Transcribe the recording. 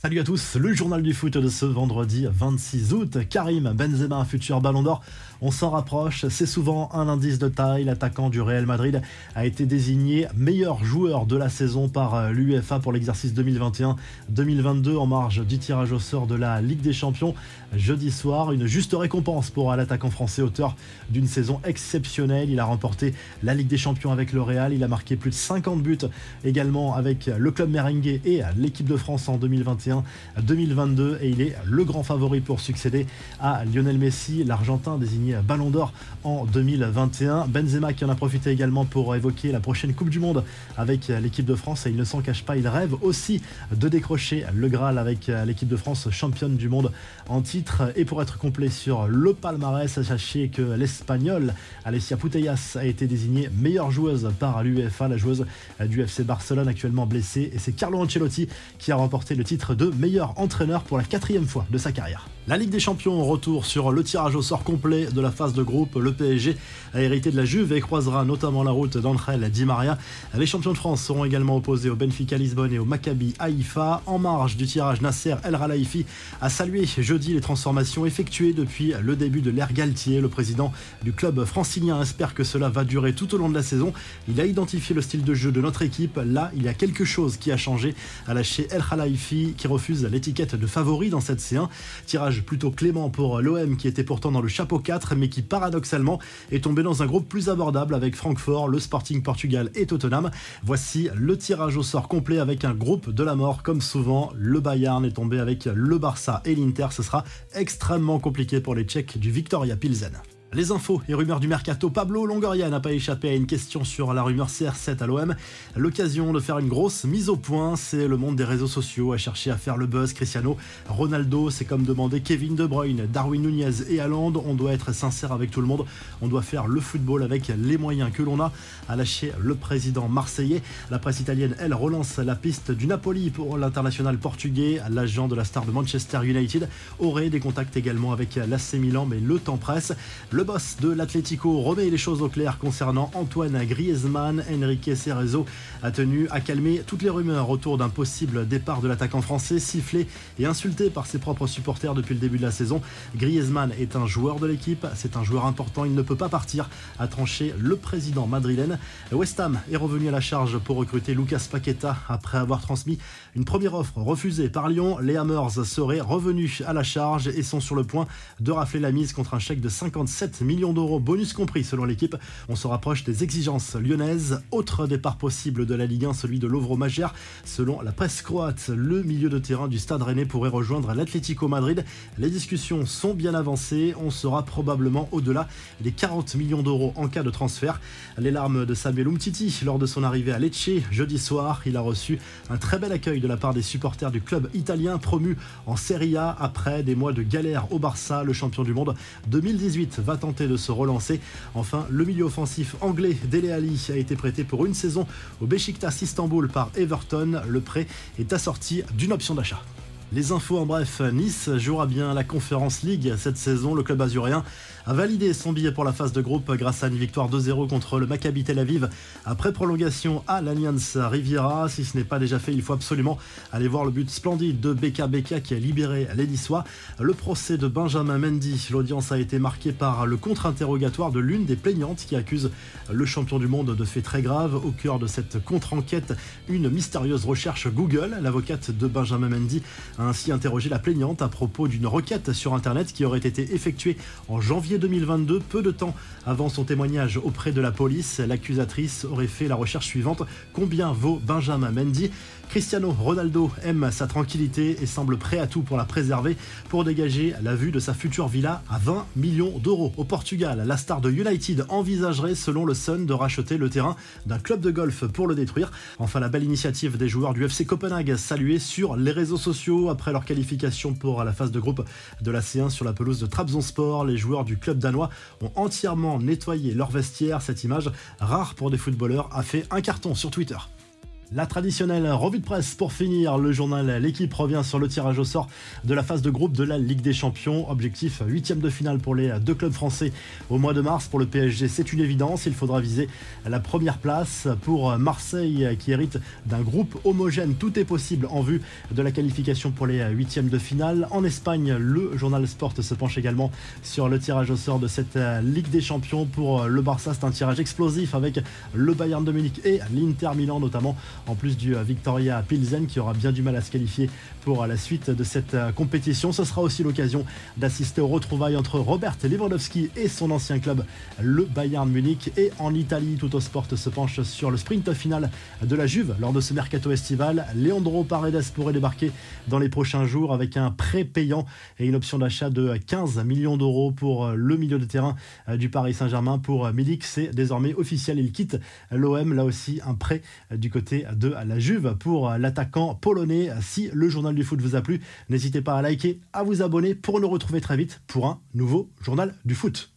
Salut à tous, le journal du foot de ce vendredi 26 août. Karim Benzema, futur ballon d'or, on s'en rapproche, c'est souvent un indice de taille. L'attaquant du Real Madrid a été désigné meilleur joueur de la saison par l'UEFA pour l'exercice 2021-2022 en marge du tirage au sort de la Ligue des Champions. Jeudi soir, une juste récompense pour l'attaquant français, auteur d'une saison exceptionnelle. Il a remporté la Ligue des Champions avec le Real, il a marqué plus de 50 buts également avec le club merengue et l'équipe de France en 2021. 2022 et il est le grand favori pour succéder à Lionel Messi, l'Argentin désigné Ballon d'Or en 2021. Benzema qui en a profité également pour évoquer la prochaine Coupe du Monde avec l'équipe de France et il ne s'en cache pas, il rêve aussi de décrocher le Graal avec l'équipe de France championne du monde en titre. Et pour être complet sur le palmarès, sachez que l'Espagnol Alessia Putellas a été désignée meilleure joueuse par l'UEFA, la joueuse du FC Barcelone actuellement blessée et c'est Carlo Ancelotti qui a remporté le titre de meilleur entraîneur pour la quatrième fois de sa carrière. La Ligue des Champions retour sur le tirage au sort complet de la phase de groupe. Le PSG a hérité de la Juve et croisera notamment la route d'André Di Maria. Les champions de France seront également opposés au Benfica Lisbonne et au Maccabi Haïfa. En marge du tirage, Nasser El Ralaifi a salué jeudi les transformations effectuées depuis le début de l'ère Galtier. Le président du club francilien espère que cela va durer tout au long de la saison. Il a identifié le style de jeu de notre équipe. Là, il y a quelque chose qui a changé, a lâché El Ralaifi qui refuse l'étiquette de favori dans cette C1. Tirage plutôt clément pour l'OM qui était pourtant dans le chapeau 4 mais qui paradoxalement est tombé dans un groupe plus abordable avec Francfort, le Sporting Portugal et Tottenham. Voici le tirage au sort complet avec un groupe de la mort comme souvent. Le Bayern est tombé avec le Barça et l'Inter. Ce sera extrêmement compliqué pour les Tchèques du Victoria Pilsen. Les infos et rumeurs du mercato, Pablo Longoria n'a pas échappé à une question sur la rumeur CR7 à l'OM. L'occasion de faire une grosse mise au point, c'est le monde des réseaux sociaux à chercher à faire le buzz. Cristiano Ronaldo, c'est comme demander Kevin De Bruyne, Darwin Nunez et Haaland. On doit être sincère avec tout le monde, on doit faire le football avec les moyens que l'on a, a lâché le président marseillais. La presse italienne, elle, relance la piste du Napoli pour l'international portugais. L'agent de la star de Manchester United aurait des contacts également avec l'AC Milan, mais le temps presse. Boss de l'Atlético remet les choses au clair concernant Antoine Griezmann. Enrique Cerezo a tenu à calmer toutes les rumeurs autour d'un possible départ de l'attaquant français, sifflé et insulté par ses propres supporters depuis le début de la saison. Griezmann est un joueur de l'équipe, c'est un joueur important, il ne peut pas partir, a tranché le président madrilène. West Ham est revenu à la charge pour recruter Lucas Paqueta après avoir transmis une première offre refusée par Lyon. Les Hammers seraient revenus à la charge et sont sur le point de rafler la mise contre un chèque de 57 millions d'euros, bonus compris selon l'équipe. On se rapproche des exigences lyonnaises. Autre départ possible de la Ligue 1, celui de Lovro. Selon la presse croate, le milieu de terrain du Stade Rennais pourrait rejoindre l'Atlético Madrid. Les discussions sont bien avancées. On sera probablement au-delà des 40 millions d'euros en cas de transfert. Les larmes de Samuel Umtiti lors de son arrivée à Lecce jeudi soir. Il a reçu un très bel accueil de la part des supporters du club italien promu en Serie A après des mois de galère au Barça. Le champion du monde 2018 va tenter de se relancer. Enfin, le milieu offensif anglais Dele Ali a été prêté pour une saison au Besiktas Istanbul par Everton. Le prêt est assorti d'une option d'achat. Les infos en bref, Nice jouera bien la Conférence League cette saison. Le club azuréen a validé son billet pour la phase de groupe grâce à une victoire 2-0 contre le Maccabi Tel Aviv après prolongation à l'Allianz Riviera. Si ce n'est pas déjà fait, il faut absolument aller voir le but splendide de Beka Beka qui a libéré les. Le procès de Benjamin Mendy, l'audience a été marquée par le contre-interrogatoire de l'une des plaignantes qui accuse le champion du monde de faits très graves. Au cœur de cette contre-enquête, une mystérieuse recherche Google. L'avocate de Benjamin Mendy a ainsi interrogé la plaignante à propos d'une requête sur Internet qui aurait été effectuée en janvier 2022, peu de temps avant son témoignage auprès de la police. L'accusatrice aurait fait la recherche suivante. Combien vaut Benjamin Mendy? Cristiano Ronaldo aime sa tranquillité et semble prêt à tout pour la préserver pour dégager la vue de sa future villa à 20 millions d'euros. Au Portugal, la star de United envisagerait, selon le Sun, de racheter le terrain d'un club de golf pour le détruire. Enfin, la belle initiative des joueurs du FC Copenhague saluée sur les réseaux sociaux après leur qualification pour la phase de groupe de la C1 sur la pelouse de Trabzonspor. Les joueurs du club danois ont entièrement nettoyé leur vestiaire. Cette image, rare pour des footballeurs, a fait un carton sur Twitter. La traditionnelle revue de presse pour finir. Le journal L'équipe revient sur le tirage au sort de la phase de groupe de la Ligue des Champions. Objectif huitième de finale pour les deux clubs français au mois de mars. Pour le PSG, c'est une évidence. Il faudra viser la première place pour Marseille qui hérite d'un groupe homogène. Tout est possible en vue de la qualification pour les huitièmes de finale. En Espagne, le journal Sport se penche également sur le tirage au sort de cette Ligue des Champions. Pour le Barça, c'est un tirage explosif avec le Bayern de Munich et l'Inter Milan notamment en plus du euh, Victoria Pilsen qui aura bien du mal à se qualifier pour euh, la suite de cette euh, compétition. Ce sera aussi l'occasion d'assister aux retrouvailles entre Robert Lewandowski et son ancien club, le Bayern Munich. Et en Italie, tout au sport se penche sur le sprint final de la Juve lors de ce mercato estival. Leandro Paredes pourrait débarquer dans les prochains jours avec un prêt payant et une option d'achat de 15 millions d'euros pour le milieu de terrain du Paris Saint-Germain. Pour Milik, c'est désormais officiel. Il quitte l'OM. Là aussi, un prêt du côté de la Juve pour l'attaquant polonais. Si le journal du foot vous a plu, n'hésitez pas à liker, à vous abonner pour nous retrouver très vite pour un nouveau journal du foot.